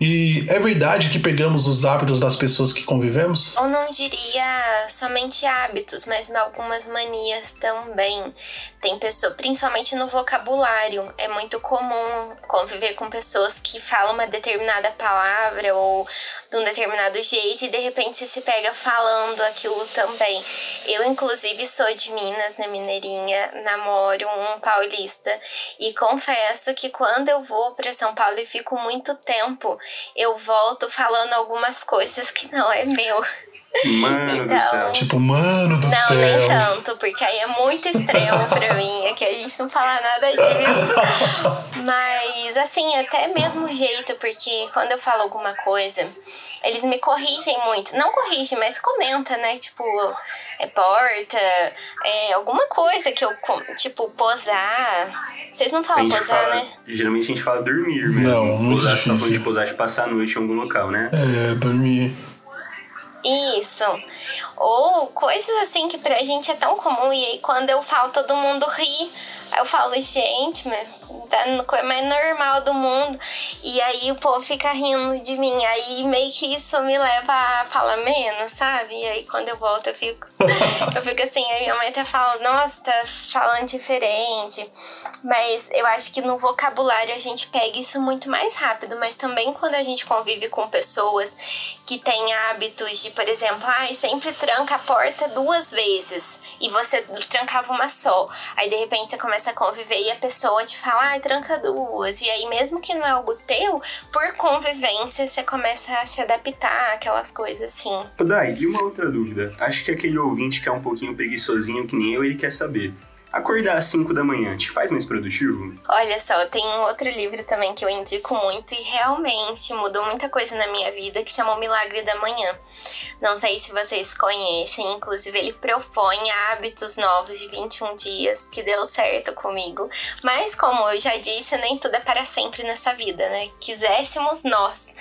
E é verdade que pegamos os hábitos das pessoas que convivemos? Eu não diria somente hábitos, mas algumas manias também. Tem pessoa, principalmente no vocabulário, é muito comum conviver com pessoas que falam uma determinada palavra ou de um determinado jeito e de repente você se pega falando aquilo também. Eu, inclusive, sou de Minas, né, Mineirinha, namoro um paulista e confesso que quando eu vou para São Paulo e fico muito tempo, eu volto falando algumas coisas que não é meu. Mano do Então, céu. Tipo, mano do Não, céu. nem tanto, porque aí é muito extremo pra mim. Aqui a gente não fala nada disso. Mas, assim, até mesmo o jeito, porque quando eu falo alguma coisa, eles me corrigem muito. Não corrigem, mas comenta, né? Tipo, é porta, é alguma coisa que eu, tipo, posar. Vocês não falam posar, fala, né? geralmente a gente fala dormir mesmo. Não, muito posar, tá falando difícil. de posar de passar a noite em algum local, né? É, dormir. Isso. Ou coisas assim que pra gente é tão comum. E aí quando eu falo, todo mundo ri. Eu falo, gente, tá no coisa mais normal do mundo. E aí o povo fica rindo de mim. Aí meio que isso me leva a falar menos, sabe? E aí quando eu volto eu fico. eu fico assim, aí minha mãe até fala, nossa, tá falando diferente. Mas eu acho que no vocabulário a gente pega isso muito mais rápido. Mas também quando a gente convive com pessoas que têm hábitos de, por exemplo, ai, sempre tranca a porta duas vezes e você trancava uma só. Aí de repente você começa a conviver e a pessoa te fala, ai, tranca duas. E aí, mesmo que não é algo teu, por convivência você começa a se adaptar àquelas coisas assim. Dai, e uma outra dúvida. Acho que aquele ouvinte que é um pouquinho preguiçosinho que nem eu, ele quer saber. Acordar às 5 da manhã te faz mais produtivo? Olha só, tem um outro livro também que eu indico muito e realmente mudou muita coisa na minha vida que chama O Milagre da Manhã. Não sei se vocês conhecem, inclusive ele propõe hábitos novos de 21 dias, que deu certo comigo. Mas como eu já disse, nem tudo é para sempre nessa vida, né? Quiséssemos nós.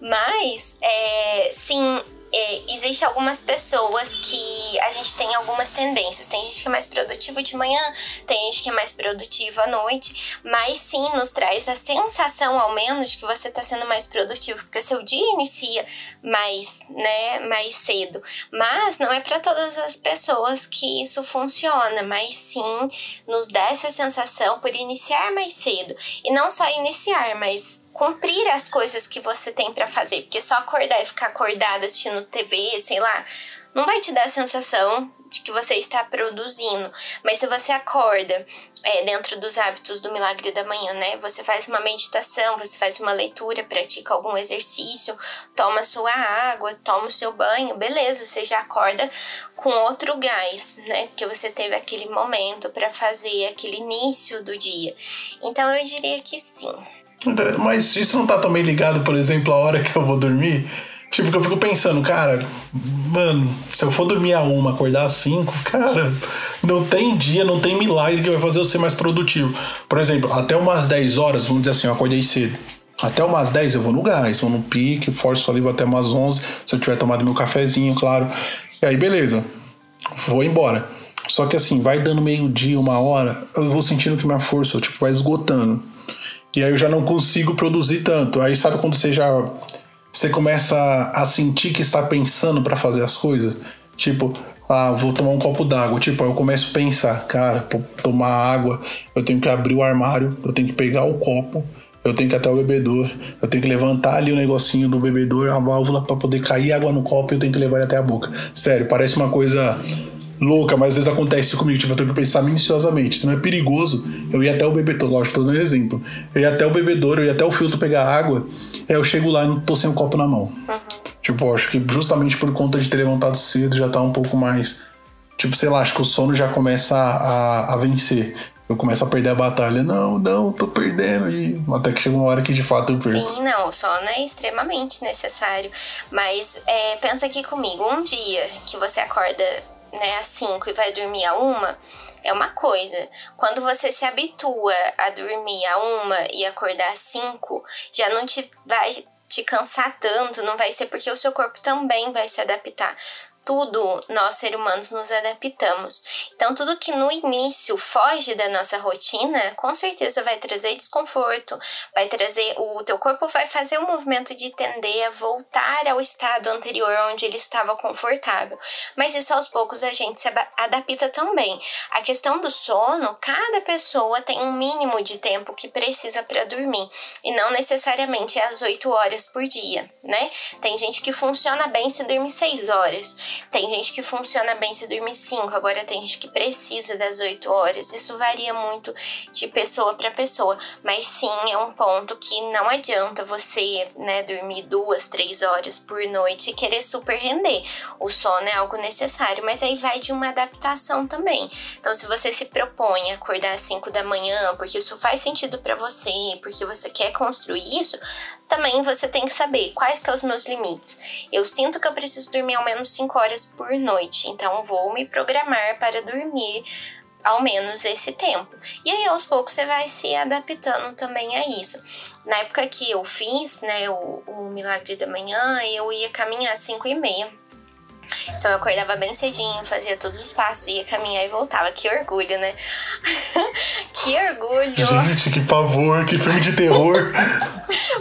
Mas, é, sim, é, existe algumas pessoas que a gente tem algumas tendências. Tem gente que é mais produtivo de manhã, tem gente que é mais produtivo à noite, mas sim nos traz a sensação, ao menos, que você está sendo mais produtivo, porque seu dia inicia mais, né, mais cedo. Mas não é para todas as pessoas que isso funciona, mas sim nos dá essa sensação por iniciar mais cedo. E não só iniciar, mas cumprir as coisas que você tem para fazer, porque só acordar e ficar acordada assistindo TV, sei lá, não vai te dar a sensação de que você está produzindo. Mas se você acorda é, dentro dos hábitos do milagre da manhã, né? Você faz uma meditação, você faz uma leitura, pratica algum exercício, toma sua água, toma o seu banho, beleza, você já acorda com outro gás, né? Porque você teve aquele momento para fazer aquele início do dia. Então eu diria que sim. Mas isso não tá também ligado, por exemplo, a hora que eu vou dormir? Tipo, que eu fico pensando, cara, mano, se eu for dormir a uma, acordar às cinco, cara, não tem dia, não tem milagre que vai fazer eu ser mais produtivo. Por exemplo, até umas 10 horas, vamos dizer assim, eu acordei cedo. Até umas 10 eu vou no gás, vou no pique, forço ali, vou até umas 11, se eu tiver tomado meu cafezinho, claro. E aí, beleza, vou embora. Só que assim, vai dando meio-dia, uma hora, eu vou sentindo que minha força, tipo, vai esgotando. E aí eu já não consigo produzir tanto. Aí sabe quando você já você começa a sentir que está pensando para fazer as coisas. Tipo, ah, vou tomar um copo d'água. Tipo, eu começo a pensar, cara, pra tomar água, eu tenho que abrir o armário, eu tenho que pegar o copo, eu tenho que ir até o bebedor, eu tenho que levantar ali o negocinho do bebedor, a válvula para poder cair água no copo e eu tenho que levar ele até a boca. Sério, parece uma coisa louca, mas às vezes acontece comigo, tipo, eu tenho que pensar minuciosamente. Se não é perigoso, eu ia até o bebedouro, lógico, tô dando um exemplo. Eu ia até o bebedouro, eu ia até o filtro pegar água, aí eu chego lá e não tô sem o copo na mão. Uhum. Tipo, acho que justamente por conta de ter levantado cedo já tá um pouco mais. Tipo, sei lá, acho que o sono já começa a, a vencer. Eu começo a perder a batalha. Não, não, tô perdendo. E até que chega uma hora que de fato eu perco. Sim, não, o sono é extremamente necessário. Mas é, pensa aqui comigo, um dia que você acorda né, às 5 e vai dormir a uma, é uma coisa. Quando você se habitua a dormir a uma e acordar às 5, já não te vai te cansar tanto, não vai ser porque o seu corpo também vai se adaptar tudo nós seres humanos nos adaptamos. Então, tudo que no início foge da nossa rotina, com certeza vai trazer desconforto, vai trazer o teu corpo vai fazer o movimento de tender a voltar ao estado anterior onde ele estava confortável. Mas isso aos poucos a gente se adapta também. A questão do sono, cada pessoa tem um mínimo de tempo que precisa para dormir e não necessariamente é as 8 horas por dia, né? Tem gente que funciona bem se dormir 6 horas. Tem gente que funciona bem se dormir 5, agora tem gente que precisa das 8 horas. Isso varia muito de pessoa para pessoa, mas sim é um ponto que não adianta você, né, dormir duas, três horas por noite e querer super render. O sono é algo necessário, mas aí vai de uma adaptação também. Então, se você se propõe a acordar às 5 da manhã, porque isso faz sentido para você, porque você quer construir isso, também você tem que saber quais são os meus limites. Eu sinto que eu preciso dormir ao menos 5 horas por noite, então vou me programar para dormir ao menos esse tempo. E aí aos poucos você vai se adaptando também a isso. Na época que eu fiz, né, o, o milagre da manhã, eu ia caminhar às 5 e meia então eu acordava bem cedinho, fazia todos os passos, ia caminhar e voltava. Que orgulho, né? que orgulho! Gente, que pavor, que filme de terror!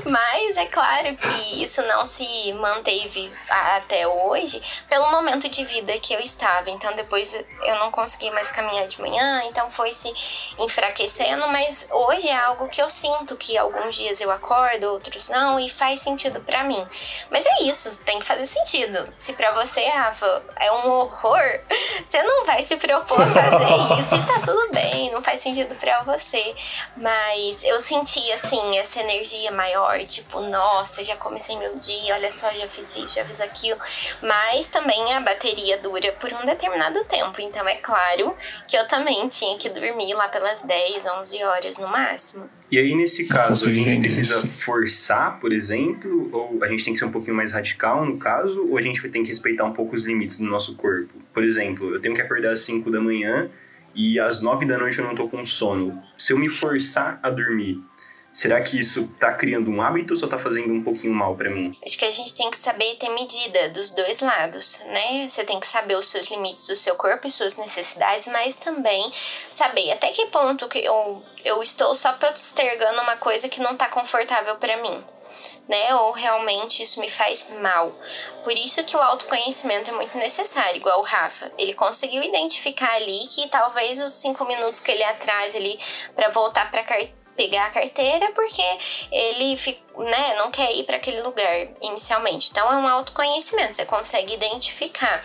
Mas é claro que isso não se manteve até hoje pelo momento de vida que eu estava. Então depois eu não consegui mais caminhar de manhã, então foi se enfraquecendo. Mas hoje é algo que eu sinto que alguns dias eu acordo, outros não, e faz sentido para mim. Mas é isso, tem que fazer sentido. Se para você Rafa, é um horror, você não vai se propor a fazer isso e tá tudo bem, não faz sentido pra você. Mas eu senti, assim, essa energia maior, tipo, nossa, já comecei meu dia, olha só, já fiz isso, já fiz aquilo. Mas também a bateria dura por um determinado tempo, então é claro que eu também tinha que dormir lá pelas 10, 11 horas no máximo. E aí, nesse caso, a gente precisa forçar, por exemplo, ou a gente tem que ser um pouquinho mais radical no caso, ou a gente tem que respeitar um pouco os limites do nosso corpo? Por exemplo, eu tenho que acordar às 5 da manhã e às 9 da noite eu não tô com sono. Se eu me forçar a dormir, Será que isso tá criando um hábito ou só tá fazendo um pouquinho mal para mim? Acho que a gente tem que saber ter medida dos dois lados, né? Você tem que saber os seus limites do seu corpo e suas necessidades, mas também saber até que ponto que eu, eu estou só postergando uma coisa que não tá confortável para mim. Né? Ou realmente isso me faz mal. Por isso que o autoconhecimento é muito necessário, igual o Rafa. Ele conseguiu identificar ali que talvez os cinco minutos que ele atrasa ali para voltar para pegar a carteira porque ele né, não quer ir para aquele lugar inicialmente. Então é um autoconhecimento, você consegue identificar.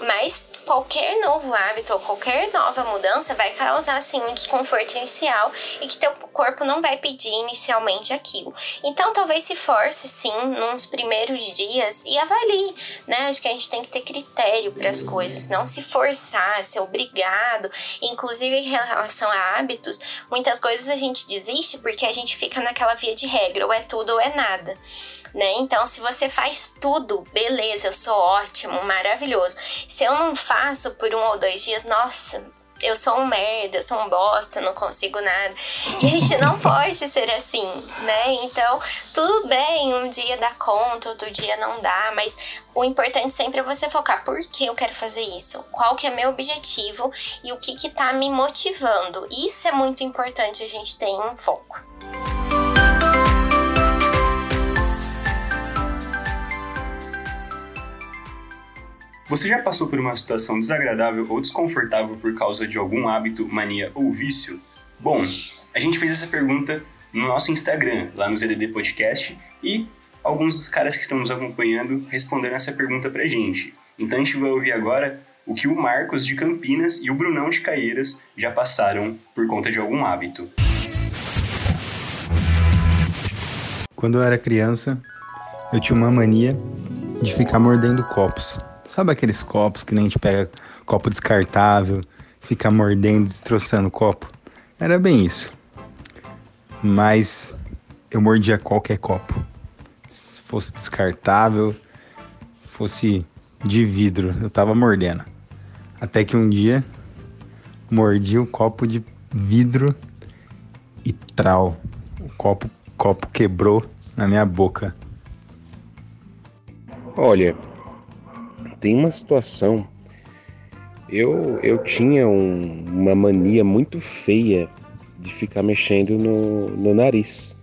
Mas qualquer novo hábito ou qualquer nova mudança vai causar assim um desconforto inicial e que teu corpo não vai pedir inicialmente aquilo. Então talvez se force sim nos primeiros dias e avalie, né? Acho que a gente tem que ter critério para as coisas, não se forçar, ser obrigado. Inclusive em relação a hábitos, muitas coisas a gente desiste porque a gente fica naquela via de regra, ou é tudo ou é nada né? Então, se você faz tudo, beleza, eu sou ótimo, maravilhoso. Se eu não faço por um ou dois dias, nossa, eu sou um merda, sou um bosta, não consigo nada. E a gente não pode ser assim, né? Então, tudo bem, um dia dá conta, outro dia não dá, mas o importante sempre é você focar por que eu quero fazer isso, qual que é meu objetivo e o que que tá me motivando. Isso é muito importante a gente ter em foco. Você já passou por uma situação desagradável ou desconfortável por causa de algum hábito, mania ou vício? Bom, a gente fez essa pergunta no nosso Instagram, lá no ZDD Podcast, e alguns dos caras que estão nos acompanhando responderam essa pergunta pra gente. Então a gente vai ouvir agora o que o Marcos de Campinas e o Brunão de Caieiras já passaram por conta de algum hábito. Quando eu era criança, eu tinha uma mania de ficar mordendo copos. Sabe aqueles copos que nem a gente pega copo descartável, fica mordendo, destroçando o copo? Era bem isso. Mas eu mordia qualquer copo. Se fosse descartável, fosse de vidro, eu tava mordendo. Até que um dia mordi o um copo de vidro e trau. O copo, copo quebrou na minha boca. Olha, tem uma situação. Eu, eu tinha um, uma mania muito feia de ficar mexendo no, no nariz.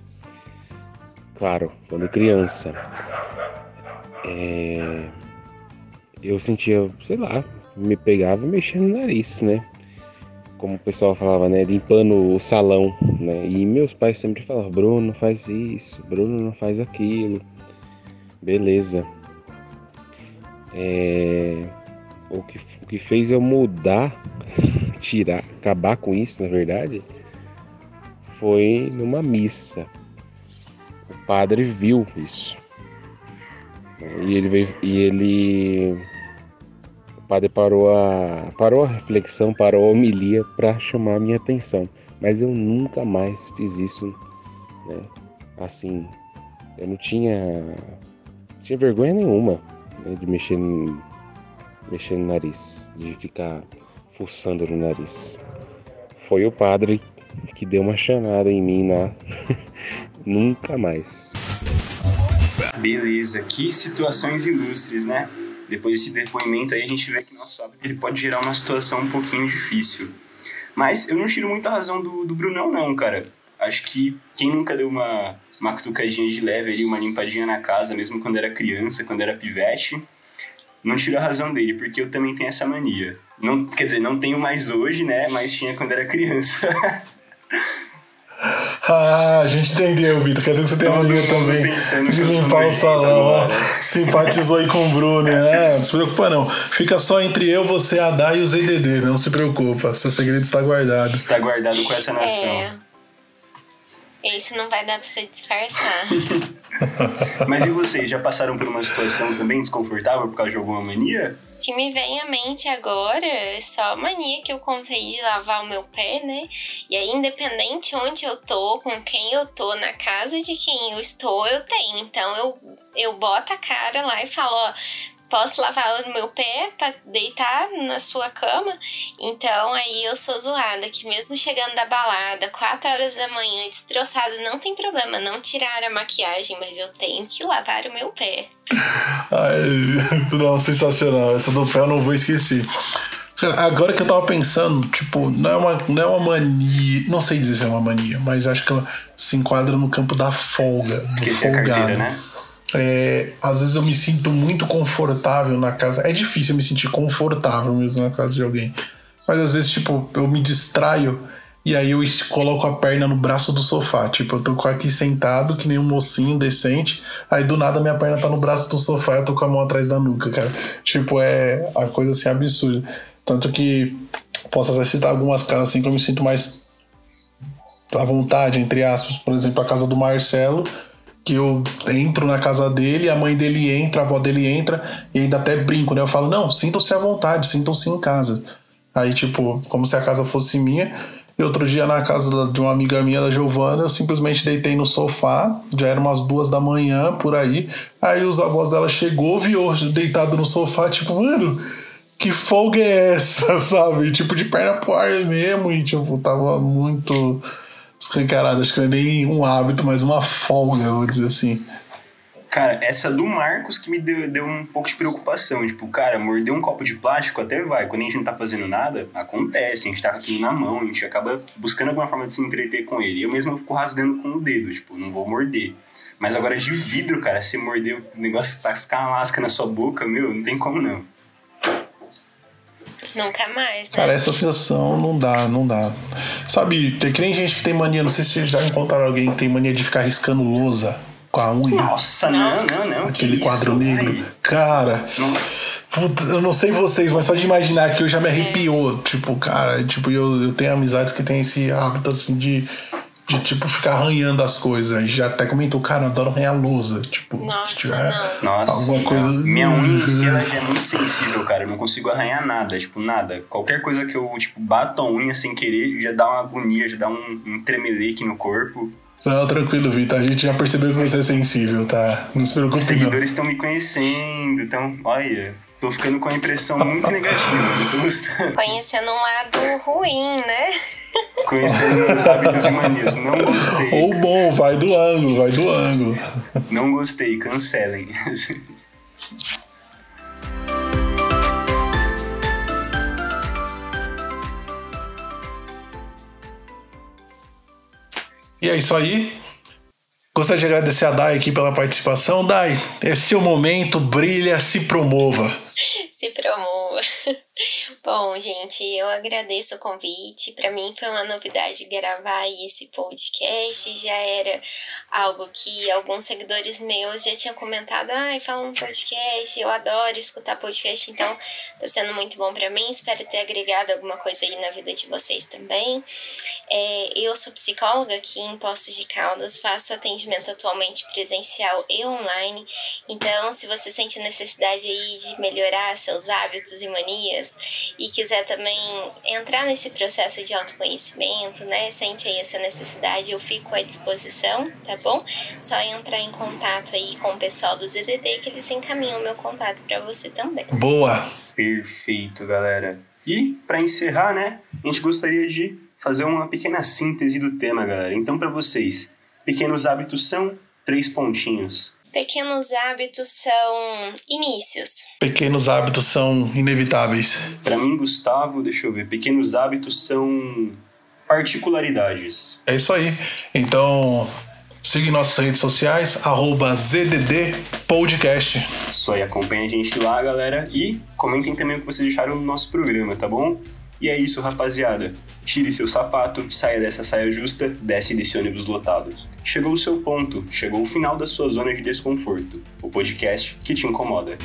Claro, quando criança. É, eu sentia, sei lá, me pegava mexendo no nariz, né? Como o pessoal falava, né? Limpando o salão, né? E meus pais sempre falavam, Bruno, faz isso, Bruno não faz aquilo. Beleza. É, o, que, o que fez eu mudar, tirar, acabar com isso, na verdade, foi numa missa. O padre viu isso. E ele veio, e ele o padre parou a parou a reflexão, parou a homilia para chamar a minha atenção, mas eu nunca mais fiz isso, né? Assim, eu não tinha tinha vergonha nenhuma né, de mexer no, mexer no nariz, de ficar fuçando no nariz. Foi o padre que deu uma chamada em mim na nunca mais. Beleza, que situações ilustres, né? Depois desse depoimento aí a gente vê que nosso hábito ele pode gerar uma situação um pouquinho difícil. Mas eu não tiro muita razão do, do Brunão não, cara. Acho que quem nunca deu uma, uma cutucadinha de leve ali, uma limpadinha na casa, mesmo quando era criança, quando era pivete, não tiro a razão dele, porque eu também tenho essa mania. Não, quer dizer, não tenho mais hoje, né? Mas tinha quando era criança. Ah, a gente entendeu, Vitor. Quer dizer que você tem mania também de limpar o salão. Simpatizou aí com o Bruno, né? Não se preocupa, não. Fica só entre eu, você, a Dai e o ZDD. Não se preocupa. Seu segredo está guardado. Está guardado com essa nação. É. Esse não vai dar pra você disfarçar. Mas e vocês, já passaram por uma situação também desconfortável por causa de alguma mania? O que me vem à mente agora é só a mania que eu contei de lavar o meu pé, né? E aí, independente onde eu tô, com quem eu tô, na casa de quem eu estou, eu tenho. Então eu, eu boto a cara lá e falo, ó, posso lavar o meu pé para deitar na sua cama. Então aí eu sou zoada, que mesmo chegando da balada, 4 horas da manhã, destroçada, não tem problema, não tirar a maquiagem, mas eu tenho que lavar o meu pé. Ai, não, sensacional. Essa do pé eu não vou esquecer. Agora que eu tava pensando, tipo, não é, uma, não é uma mania. Não sei dizer se é uma mania, mas acho que ela se enquadra no campo da folga. Esqueci a carteira, né? É, às vezes eu me sinto muito confortável na casa. É difícil me sentir confortável mesmo na casa de alguém. Mas às vezes, tipo, eu me distraio E aí eu coloco a perna no braço do sofá. Tipo, eu tô aqui sentado, que nem um mocinho decente. Aí do nada minha perna tá no braço do sofá e eu tô com a mão atrás da nuca, cara. Tipo, é a coisa assim absurda. Tanto que posso até citar algumas casas assim que eu me sinto mais à vontade, entre aspas. Por exemplo, a casa do Marcelo, que eu entro na casa dele, a mãe dele entra, a avó dele entra, e ainda até brinco, né? Eu falo, não, sintam-se à vontade, sintam-se em casa. Aí, tipo, como se a casa fosse minha. E outro dia na casa de uma amiga minha, da Giovana, eu simplesmente deitei no sofá, já eram umas duas da manhã, por aí. Aí os avós dela chegou, viu deitado no sofá, tipo, mano, que folga é essa, sabe? Tipo, de perna pro ar mesmo, e tipo, tava muito escancarado. Acho que não é nem um hábito, mas uma folga, vou dizer assim. Cara, essa do Marcos que me deu, deu um pouco de preocupação. Tipo, cara, morder um copo de plástico até vai. Quando a gente não tá fazendo nada, acontece. A gente tá com aquilo na mão, a gente acaba buscando alguma forma de se entreter com ele. Eu mesmo fico rasgando com o dedo, tipo, não vou morder. Mas agora de vidro, cara, se morder o negócio tascar uma lasca na sua boca, meu, não tem como não. Nunca mais, né? Cara, essa sensação não dá, não dá. Sabe, tem que nem gente que tem mania, não sei se vocês já encontraram alguém que tem mania de ficar riscando lousa com a unha. Nossa, Nossa. não, não, não. Aquele que quadro isso, negro. ai. Cara, Não. puta, eu não sei vocês, mas só de imaginar que eu já me arrepiou. Tipo, cara, tipo, eu, eu tenho amizades que tem esse hábito assim de. De, tipo, ficar arranhando as coisas. A gente já até comentou, cara, eu adoro arranhar lousa. Tipo, Nossa, se tiver não. Nossa, alguma coisa. minha unha em si ela já é muito sensível, cara. Eu não consigo arranhar nada, tipo, nada. Qualquer coisa que eu, tipo, bato a unha sem querer, já dá uma agonia, já dá um, um tremelique no corpo. Não, tranquilo, Vitor. A gente já percebeu que você é sensível, tá? Não se Os preocupe, não. seguidores estão me conhecendo, então, olha, tô ficando com uma impressão muito negativa. Não tô gostando. Conhecendo um lado ruim, né? Conhecendo meus hábitos e manias. Não gostei. Ou bom, vai do ângulo, vai do ângulo. Não gostei, cancelem. E é isso aí. Gostaria de agradecer a Dai aqui pela participação. Dai, é seu momento, brilha, se promova. Se promova. Bom, gente, eu agradeço o convite. Para mim foi uma novidade gravar esse podcast. Já era algo que alguns seguidores meus já tinham comentado. Ai, fala um podcast. Eu adoro escutar podcast, então tá sendo muito bom para mim. Espero ter agregado alguma coisa aí na vida de vocês também. É, eu sou psicóloga aqui em Poços de Caldas, faço atendimento atualmente presencial e online. Então, se você sente necessidade aí de melhorar seus hábitos e manias e quiser também entrar nesse processo de autoconhecimento, né? Sente aí essa necessidade, eu fico à disposição, tá bom? Só entrar em contato aí com o pessoal do ZDD que eles encaminham o meu contato para você também. Boa. Perfeito, galera. E, para encerrar, né, a gente gostaria de fazer uma pequena síntese do tema, galera. Então, para vocês, pequenos hábitos são três pontinhos. Pequenos hábitos são inícios. Pequenos hábitos são inevitáveis. Para mim, Gustavo, deixa eu ver, pequenos hábitos são particularidades. É isso aí. Então, siga nossas redes sociais, arroba ZDD Podcast. Isso aí, acompanha a gente lá, galera. E comentem também o que vocês acharam no nosso programa, tá bom? E é isso, rapaziada. Tire seu sapato, saia dessa saia justa, desce desse ônibus lotado. Chegou o seu ponto, chegou o final da sua zona de desconforto. O podcast que te incomoda.